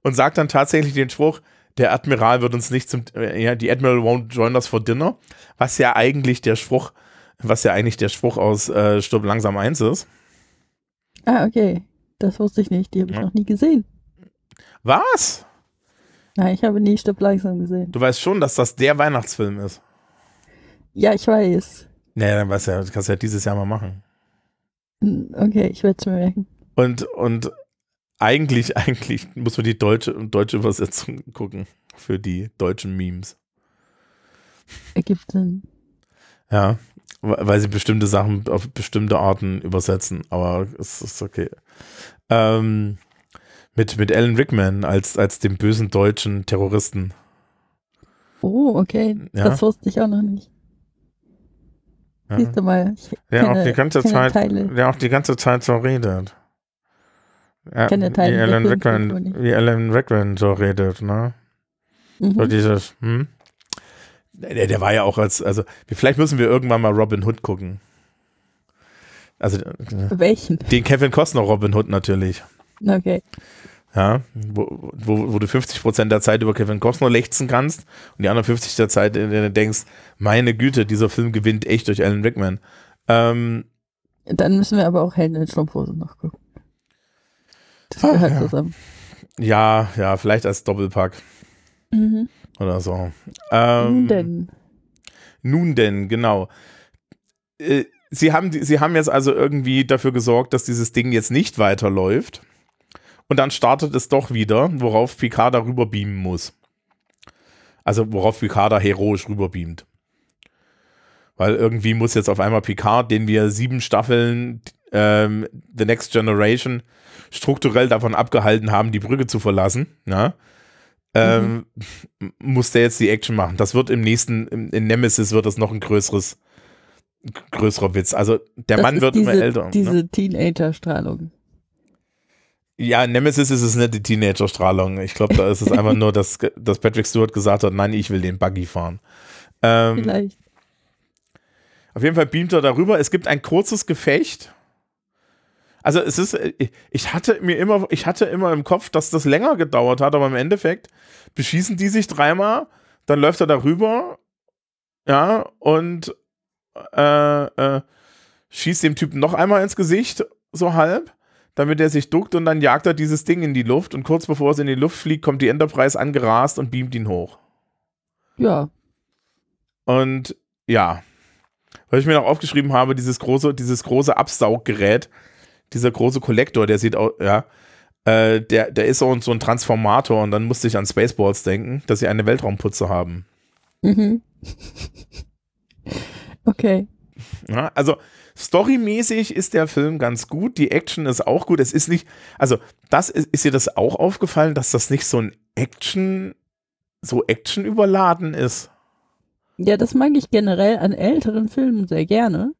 Und sagt dann tatsächlich den Spruch, der Admiral wird uns nicht zum, äh, ja, die Admiral won't join us for dinner. Was ja eigentlich der Spruch was ja eigentlich der Spruch aus äh, Stirb langsam 1 ist. Ah, okay. Das wusste ich nicht. Die habe ich Ja. noch nie gesehen. Was? Nein, ich habe nie Stirb langsam gesehen. Du weißt schon, dass das der Weihnachtsfilm ist. Ja, ich weiß. Naja, dann weißt du ja, das kannst du ja dieses Jahr mal machen. Hm, Okay, ich werde es mir merken. Und, und eigentlich, eigentlich muss man die deutsche, deutsche Übersetzung gucken für die deutschen Memes. Ergibt Sinn. Ja, we- weil sie bestimmte Sachen auf bestimmte Arten übersetzen, aber es ist okay. Ähm, mit, mit Alan Rickman als, als dem bösen deutschen Terroristen. Oh, okay. Ja. Das wusste ich auch noch nicht. Ja. Siehst du mal. Ich Der auch kenne- die ganze kenne Zeit, Teile. der auch die ganze Zeit so redet. Ja, Kenne wie Alan Rickman, wie Alan Rickman so redet, ne? So Mhm. dieses, hm? Der, der war ja auch als, also, vielleicht müssen wir irgendwann mal Robin Hood gucken. Also, Welchen? den Kevin Costner Robin Hood natürlich. Okay. Ja, wo, wo, wo du 50% der Zeit über Kevin Costner lechzen kannst und die anderen 50 der Zeit, in der du denkst, meine Güte, dieser Film gewinnt echt durch Alan Rickman. Ähm, Dann müssen wir aber auch Helden in Strumpfhosen noch gucken. Das Ah, gehört ja. zusammen. ja, ja, vielleicht als Doppelpack Mhm. oder so. Ähm, Nun denn. Nun denn, genau. Äh, Sie haben, Sie haben jetzt also irgendwie dafür gesorgt, dass dieses Ding jetzt nicht weiterläuft. Und dann startet es doch wieder, worauf Picard darüber beamen muss. Also worauf Picard da heroisch rüberbeamt. Weil irgendwie muss jetzt auf einmal Picard, den wir sieben Staffeln ähm, The Next Generation strukturell davon abgehalten haben, die Brücke zu verlassen, ja, ähm, muss der jetzt die Action machen. Das wird im nächsten, in Nemesis wird das noch ein größeres, größerer Witz. Also der Das Mann wird diese, immer älter. ne? Diese Teenager-Strahlung. Ja, Nemesis ist es nicht die Teenager-Strahlung. Ich glaube, da ist es einfach nur, dass, dass Patrick Stewart gesagt hat, nein, ich will den Buggy fahren. Ähm, Vielleicht. Auf jeden Fall beamt er darüber. Es gibt ein kurzes Gefecht. Also es ist, ich hatte mir immer, ich hatte immer im Kopf, dass das länger gedauert hat, aber im Endeffekt beschießen die sich dreimal, dann läuft er darüber, ja, und äh, äh, schießt dem Typen noch einmal ins Gesicht, so halb, damit er sich duckt und dann jagt er dieses Ding in die Luft und kurz bevor es in die Luft fliegt, kommt die Enterprise angerast und beamt ihn hoch. Ja. Und ja, weil ich mir noch aufgeschrieben habe, dieses große, dieses große Absauggerät, dieser große Kollektor, der sieht auch, ja, äh, der, der ist so, so ein Transformator und dann musste ich an Spaceballs denken, dass sie eine Weltraumputze haben. Mhm. okay. Ja, also storymäßig ist der Film ganz gut, die Action ist auch gut. Es ist nicht, also das ist, ist dir das auch aufgefallen, dass das nicht so ein Action, so Action überladen ist. Ja, das mag ich generell an älteren Filmen sehr gerne,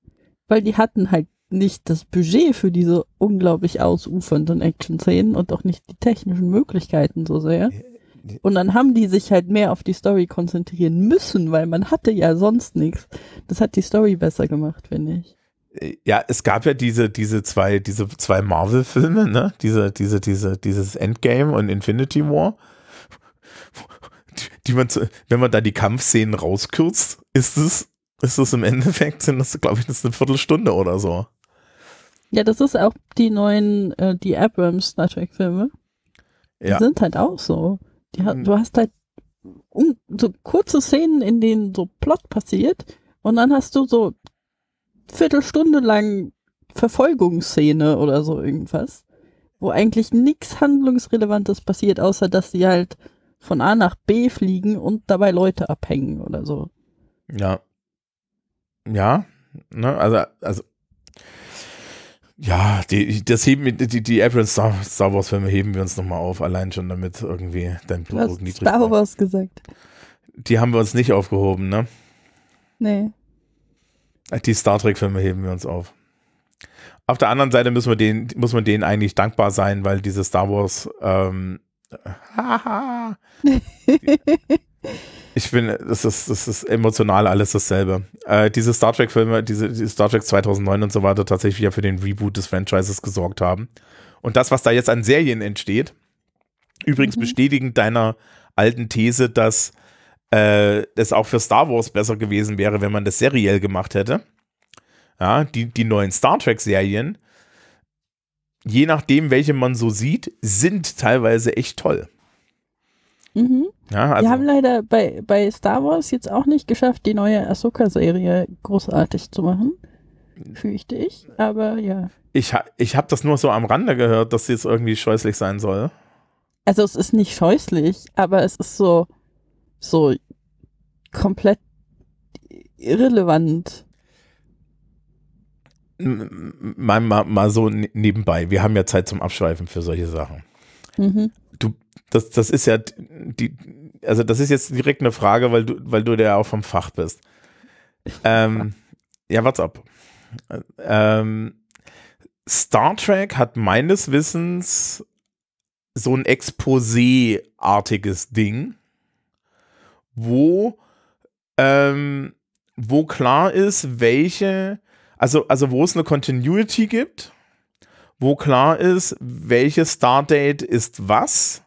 weil die hatten halt nicht das Budget für diese unglaublich ausufernden Action-Szenen und auch nicht die technischen Möglichkeiten so sehr. Und dann haben die sich halt mehr auf die Story konzentrieren müssen, weil man hatte ja sonst nichts. Das hat die Story besser gemacht, finde ich. Ja, es gab ja diese, diese zwei, diese zwei Marvel-Filme, ne? Diese, diese, diese, dieses Endgame und Infinity War. Die, die man, zu- wenn man da die Kampfszenen rauskürzt, ist es, ist es im Endeffekt, sind das, glaube ich, das eine Viertelstunde oder so. Ja, das ist auch die neuen, äh, die Abrams Star Trek Filme. Die Ja. sind halt auch so. Die hat. Du hast halt so kurze Szenen, in denen so Plot passiert und dann hast du so Viertelstunde lang Verfolgungsszene oder so irgendwas, wo eigentlich nichts Handlungsrelevantes passiert, außer dass sie halt von A nach B fliegen und dabei Leute abhängen oder so. Ja. Ja, ne, also, also, ja, die, das heben, die, die Abrams Star, Star Wars Filme heben wir uns nochmal auf, allein schon damit irgendwie dein Blutdruck niedrig Star. Wars gesagt. Die haben wir uns nicht aufgehoben, ne? Nee. Die Star Trek Filme heben wir uns auf. Auf der anderen Seite müssen wir denen, muss man denen eigentlich dankbar sein, weil diese Star Wars, ähm, haha. ich bin, das ist, das ist emotional alles dasselbe. Äh, diese Star Trek Filme, diese, diese Star Trek 2009 und so weiter tatsächlich ja für den Reboot des Franchises gesorgt haben. Und das, was da jetzt an Serien entsteht, übrigens Mhm. bestätigend deiner alten These, dass äh, es auch für Star Wars besser gewesen wäre, wenn man das seriell gemacht hätte. ja, die, die neuen Star Trek-Serien, je nachdem, welche man so sieht, sind teilweise echt toll. Mhm. Ja, also, Wir haben leider bei, bei Star Wars jetzt auch nicht geschafft, die neue Ahsoka-Serie großartig zu machen. Fürchte ich, aber ja. ich, ha- ich habe das nur so am Rande gehört, dass sie jetzt irgendwie scheußlich sein soll. Also es ist nicht scheußlich, aber es ist so, so komplett irrelevant. Mal, mal, mal so ne- nebenbei. Wir haben ja Zeit zum Abschweifen für solche Sachen. Mhm. Das, das ist ja die, also das ist jetzt direkt eine Frage, weil du, weil du ja auch vom Fach bist. Ähm, ja, what's up? Ähm, Star Trek hat meines Wissens so ein Exposé-artiges Ding, wo, ähm, wo klar ist, welche, also, also wo es eine Continuity gibt, wo klar ist, welches Stardate ist was,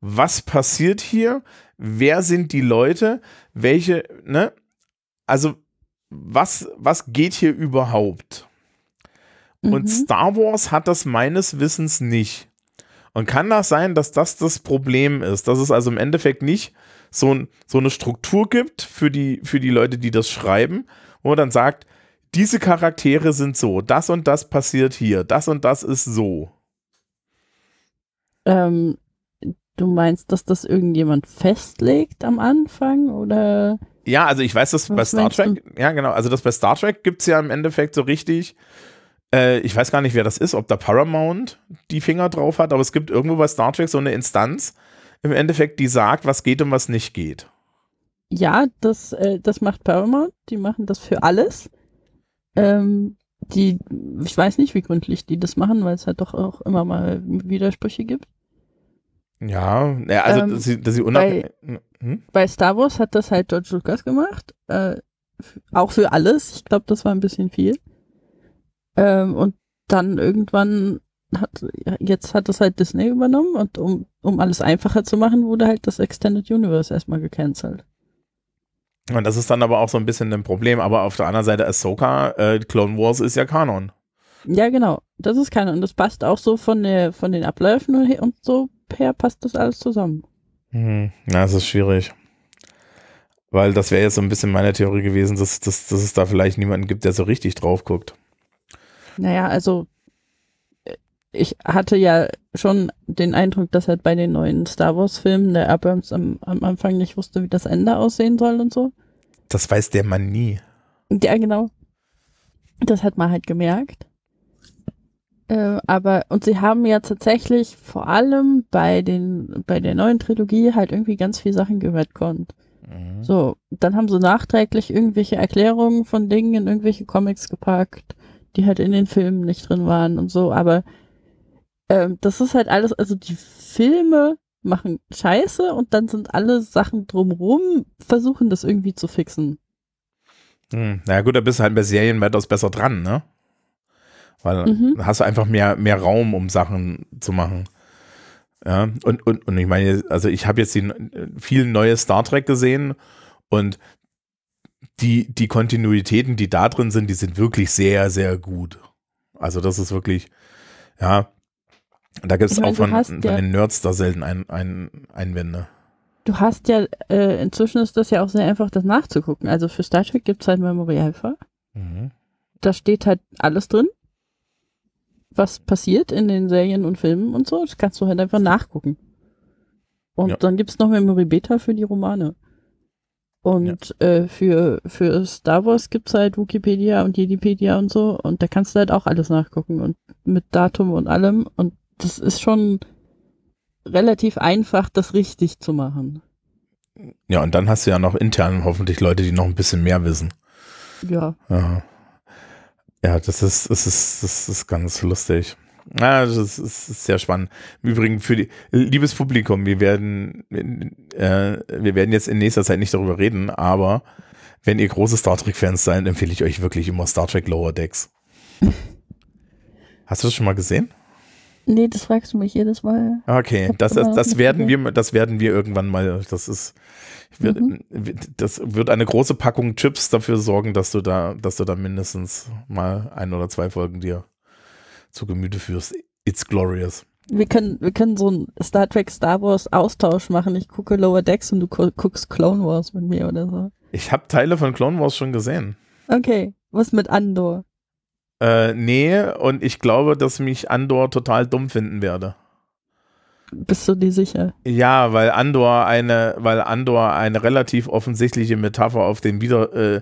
was passiert hier, wer sind die Leute, welche, ne? Also, was, was geht hier überhaupt? Und Mhm. Star Wars hat das meines Wissens nicht. Und kann das sein, dass das das Problem ist? Dass es also im Endeffekt nicht so, ein, so eine Struktur gibt für die, für die Leute, die das schreiben, wo man dann sagt, diese Charaktere sind so, das und das passiert hier, das und das ist so. Ähm, du meinst, dass das irgendjemand festlegt am Anfang oder? Ja, also ich weiß, dass bei Was Star meinst du? Trek, ja genau, also das bei Star Trek gibt es ja im Endeffekt so richtig, äh, ich weiß gar nicht, wer das ist, ob da Paramount die Finger drauf hat, aber es gibt irgendwo bei Star Trek so eine Instanz, im Endeffekt, die sagt, was geht und was nicht geht. Ja, das, äh, das macht Paramount. Die machen das für alles. Ähm, die, ich weiß nicht, wie gründlich die das machen, weil es halt doch auch immer mal Widersprüche gibt. Ja, ja also Ähm, dass sie, dass sie unabhängig. Hm? Bei Star Wars hat das halt George Lucas gemacht. Äh, auch für alles. Ich glaube, das war ein bisschen viel. Ähm, und dann irgendwann hat, jetzt hat das halt Disney übernommen und um, um alles einfacher zu machen, wurde halt das Extended Universe erstmal gecancelt. Und das ist dann aber auch so ein bisschen ein Problem, aber auf der anderen Seite Ahsoka, äh, Clone Wars ist ja Kanon. Ja, genau. Das ist keine. Und das passt auch so von der, von den Abläufen und, und so her passt das alles zusammen. Hm. Na, es ist schwierig. Weil das wäre jetzt so ein bisschen meine Theorie gewesen, dass, dass, dass es da vielleicht niemanden gibt, der so richtig drauf guckt. Naja, also ich hatte ja schon den Eindruck, dass halt bei den neuen Star Wars-Filmen der Abrams am, am Anfang nicht wusste, wie das Ende aussehen soll und so. Das weiß der Mann nie. Ja, genau. Das hat man halt gemerkt. Äh, aber, und sie haben ja tatsächlich vor allem bei den, bei der neuen Trilogie halt irgendwie ganz viel Sachen geredconnt. Mhm. So, dann haben sie nachträglich irgendwelche Erklärungen von Dingen in irgendwelche Comics gepackt, die halt in den Filmen nicht drin waren und so, aber ähm, das ist halt alles, also die Filme machen Scheiße und dann sind alle Sachen drumrum, versuchen das irgendwie zu fixen. Hm. Na ja, gut, da bist du halt bei Serien weitaus besser dran, ne? Weil Mhm. hast du einfach mehr, mehr Raum, um Sachen zu machen. Ja, und, und, und ich meine, also ich habe jetzt die vielen neue Star Trek gesehen und die, die Kontinuitäten, die da drin sind, die sind wirklich sehr, sehr gut. Also das ist wirklich, ja, da gibt es Ich auch von, von ja- den Nerds da selten ein, ein, Einwände. Du hast ja, äh, inzwischen ist das ja auch sehr einfach, das nachzugucken. Also für Star Trek gibt es halt Memorialfall. Mhm. da steht halt alles drin, was passiert in den Serien und Filmen und so. Das kannst du halt einfach nachgucken. Und Ja. dann gibt's noch Memory Beta für die Romane. Und äh, für, für Star Wars gibt's halt Wikipedia und Jedipedia und so. Und da kannst du halt auch alles nachgucken und mit Datum und allem. Und das ist schon relativ einfach, das richtig zu machen. Ja, und dann hast du ja noch intern hoffentlich Leute, die noch ein bisschen mehr wissen. Ja. Ja, ja das, ist, das, ist, das ist ganz lustig. Ja, das ist, das ist sehr spannend. Im Übrigen für die, liebes Publikum, wir werden, äh, wir werden jetzt in nächster Zeit nicht darüber reden, aber wenn ihr große Star Trek-Fans seid, empfehle ich euch wirklich immer Star Trek Lower Decks. Hast du das schon mal gesehen? Nee, das fragst du mich jedes Mal. Okay, das, das, das werden wir, das werden wir irgendwann mal. Das ist, wird, mhm. das wird eine große Packung Chips dafür sorgen, dass du da, dass du da mindestens mal ein oder zwei Folgen dir zu Gemüte führst. It's glorious. Wir können, wir können so einen Star Trek Star Wars Austausch machen. Ich gucke Lower Decks und du guckst Clone Wars mit mir oder so. Ich habe Teile von Clone Wars schon gesehen. Okay, was mit Andor? Äh, nee, und ich glaube, dass mich Andor total dumm finden werde. Bist du dir sicher? Ja, weil Andor eine, weil Andor eine relativ offensichtliche Metapher auf den Wider, äh,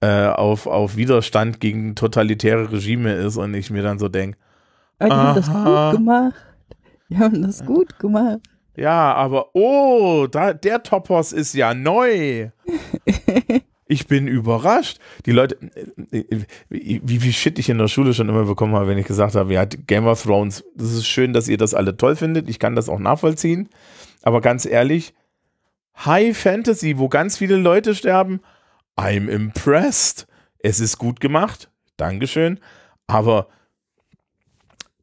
äh, auf, auf Widerstand gegen totalitäre Regime ist und ich mir dann so denke. Aber die haben das gut gemacht. Die haben das gut gemacht. Ja, aber oh, da, der Topos ist ja neu. Ich bin überrascht. Die Leute, wie viel Shit ich in der Schule schon immer bekommen habe, wenn ich gesagt habe, ja, Game of Thrones, das ist schön, dass ihr das alle toll findet. Ich kann das auch nachvollziehen. Aber ganz ehrlich, High Fantasy, wo ganz viele Leute sterben, I'm impressed. Es ist gut gemacht. Dankeschön. Aber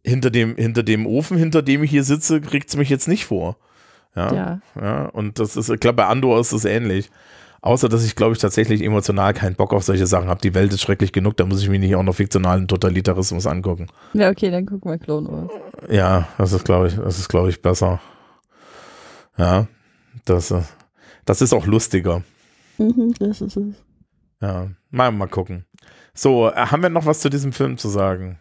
hinter dem, hinter dem Ofen, hinter dem ich hier sitze, kriegt es mich jetzt nicht vor. Ja, ja. ja. Und das ist, ich glaube, bei Andor ist es ähnlich. Außer, dass ich, glaube ich, tatsächlich emotional keinen Bock auf solche Sachen habe. Die Welt ist schrecklich genug, da muss ich mir nicht auch noch fiktionalen Totalitarismus angucken. Ja, okay, dann gucken wir Clone Wars. Ja, das ist, glaube ich, das ist, glaube ich, besser. Ja, das, das ist auch lustiger. Mhm, das ist es. Ja, mal, mal gucken. So, äh, haben wir noch was zu diesem Film zu sagen?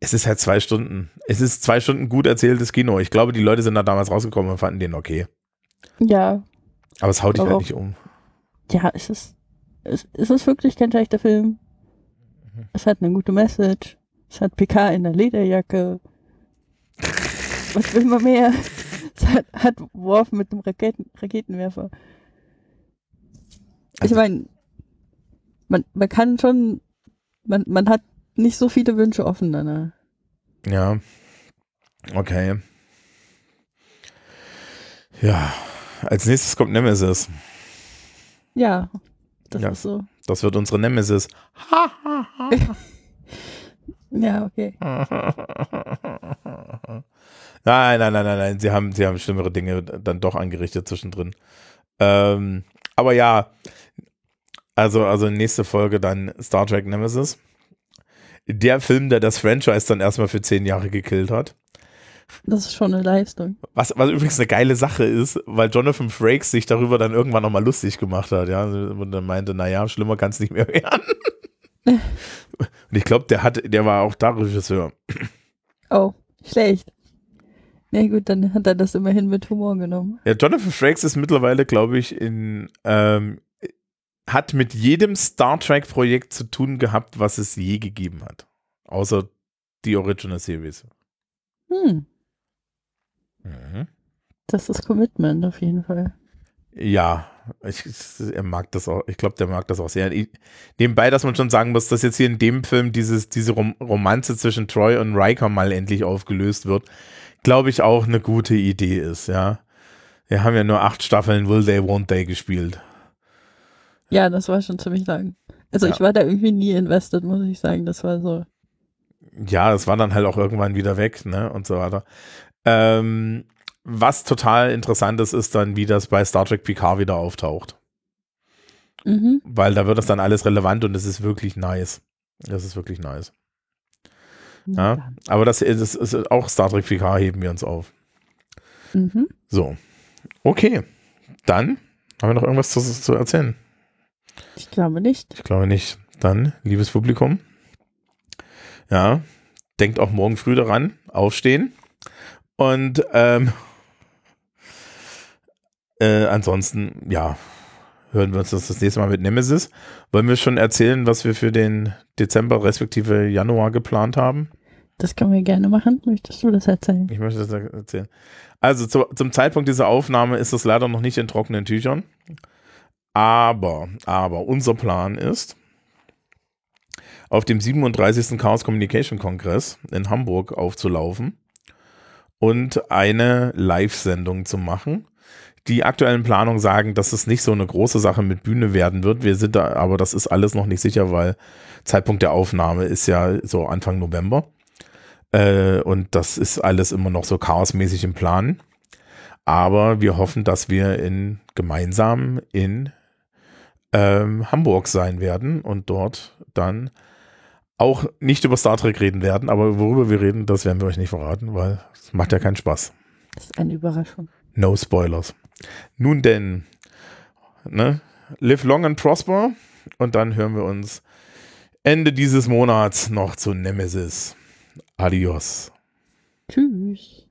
Es ist halt zwei Stunden. Es ist zwei Stunden gut erzähltes Kino. Ich glaube, die Leute sind da damals rausgekommen und fanden den okay. Ja, aber es haut dich halt nicht um. Ja, es ist, es, es ist wirklich kein schlechter Film. Mhm. Es hat eine gute Message. Es hat PK in der Lederjacke. Was will man mehr? Es hat, hat Worf mit einem Raketen, Raketenwerfer. Ich also meine, man, man kann schon, man, man hat nicht so viele Wünsche offen danach. Ja. Okay. Ja, als nächstes kommt Nemesis. Ja, das ja, ist so. Das wird unsere Nemesis. ja, okay. Nein, nein, nein, nein, nein. Sie haben, sie haben schlimmere Dinge dann doch angerichtet zwischendrin. Ähm, aber ja, also, also nächste Folge dann Star Trek Nemesis. Der Film, der das Franchise dann erstmal für zehn Jahre gekillt hat. Das ist schon eine Leistung. Was, was übrigens eine geile Sache ist, weil Jonathan Frakes sich darüber dann irgendwann nochmal lustig gemacht hat, ja, und dann meinte, naja, schlimmer kann es nicht mehr werden. und ich glaube, der hat, der war auch da Regisseur. Oh, schlecht. Na ja, gut, dann hat er das immerhin mit Humor genommen. Ja, Jonathan Frakes ist mittlerweile, glaube ich, in, ähm, hat mit jedem Star Trek-Projekt zu tun gehabt, was es je gegeben hat. Außer die Original Series. Hm. Mhm. Das ist Commitment auf jeden Fall. Ja, ich, er mag das auch, ich glaube, der mag das auch sehr. Ich, nebenbei, dass man schon sagen muss, dass jetzt hier in dem Film dieses, diese Rom Romanze zwischen Troy und Riker mal endlich aufgelöst wird, glaube ich auch eine gute Idee ist, ja. Wir haben ja nur acht Staffeln Will They, Won't They gespielt. Ja, das war schon ziemlich lang. Also ja. ich war da irgendwie nie invested, muss ich sagen. Das war so. Ja, das war dann halt auch irgendwann wieder weg, ne? Und so weiter. Ähm, was total interessant ist, ist dann, wie das bei Star Trek Picard wieder auftaucht. Mhm. Weil da wird das dann alles relevant und es ist wirklich nice. Das ist wirklich nice. Ja, ja aber das, das, ist auch Star Trek Picard heben wir uns auf. Mhm. So. Okay. Dann haben wir noch irgendwas zu, zu erzählen. Ich glaube nicht. Ich glaube nicht. Dann, liebes Publikum, ja, denkt auch morgen früh daran, aufstehen und ähm, äh, ansonsten, ja, hören wir uns das, das nächste Mal mit Nemesis. Wollen wir schon erzählen, was wir für den Dezember respektive Januar geplant haben? Das können wir gerne machen. Möchtest du das erzählen? Ich möchte das erzählen. Also zu, zum Zeitpunkt dieser Aufnahme ist es leider noch nicht in trockenen Tüchern. Aber, aber unser Plan ist, auf dem 37. Chaos Communication Kongress in Hamburg aufzulaufen und eine Live-Sendung zu machen die aktuellen Planungen sagen, dass es nicht so eine große Sache mit Bühne werden wird. Wir sind da, aber das ist alles noch nicht sicher, weil Zeitpunkt der Aufnahme ist ja so Anfang November. Äh, und das ist alles immer noch so chaosmäßig im Plan. Aber wir hoffen, dass wir in, gemeinsam in ähm, Hamburg sein werden und dort dann auch nicht über Star Trek reden werden, aber worüber wir reden, das werden wir euch nicht verraten, weil es macht ja keinen Spaß. Das ist eine Überraschung. No Spoilers. Nun denn, ne? Live long and prosper und dann hören wir uns Ende dieses Monats noch zu Nemesis. Adios. Tschüss.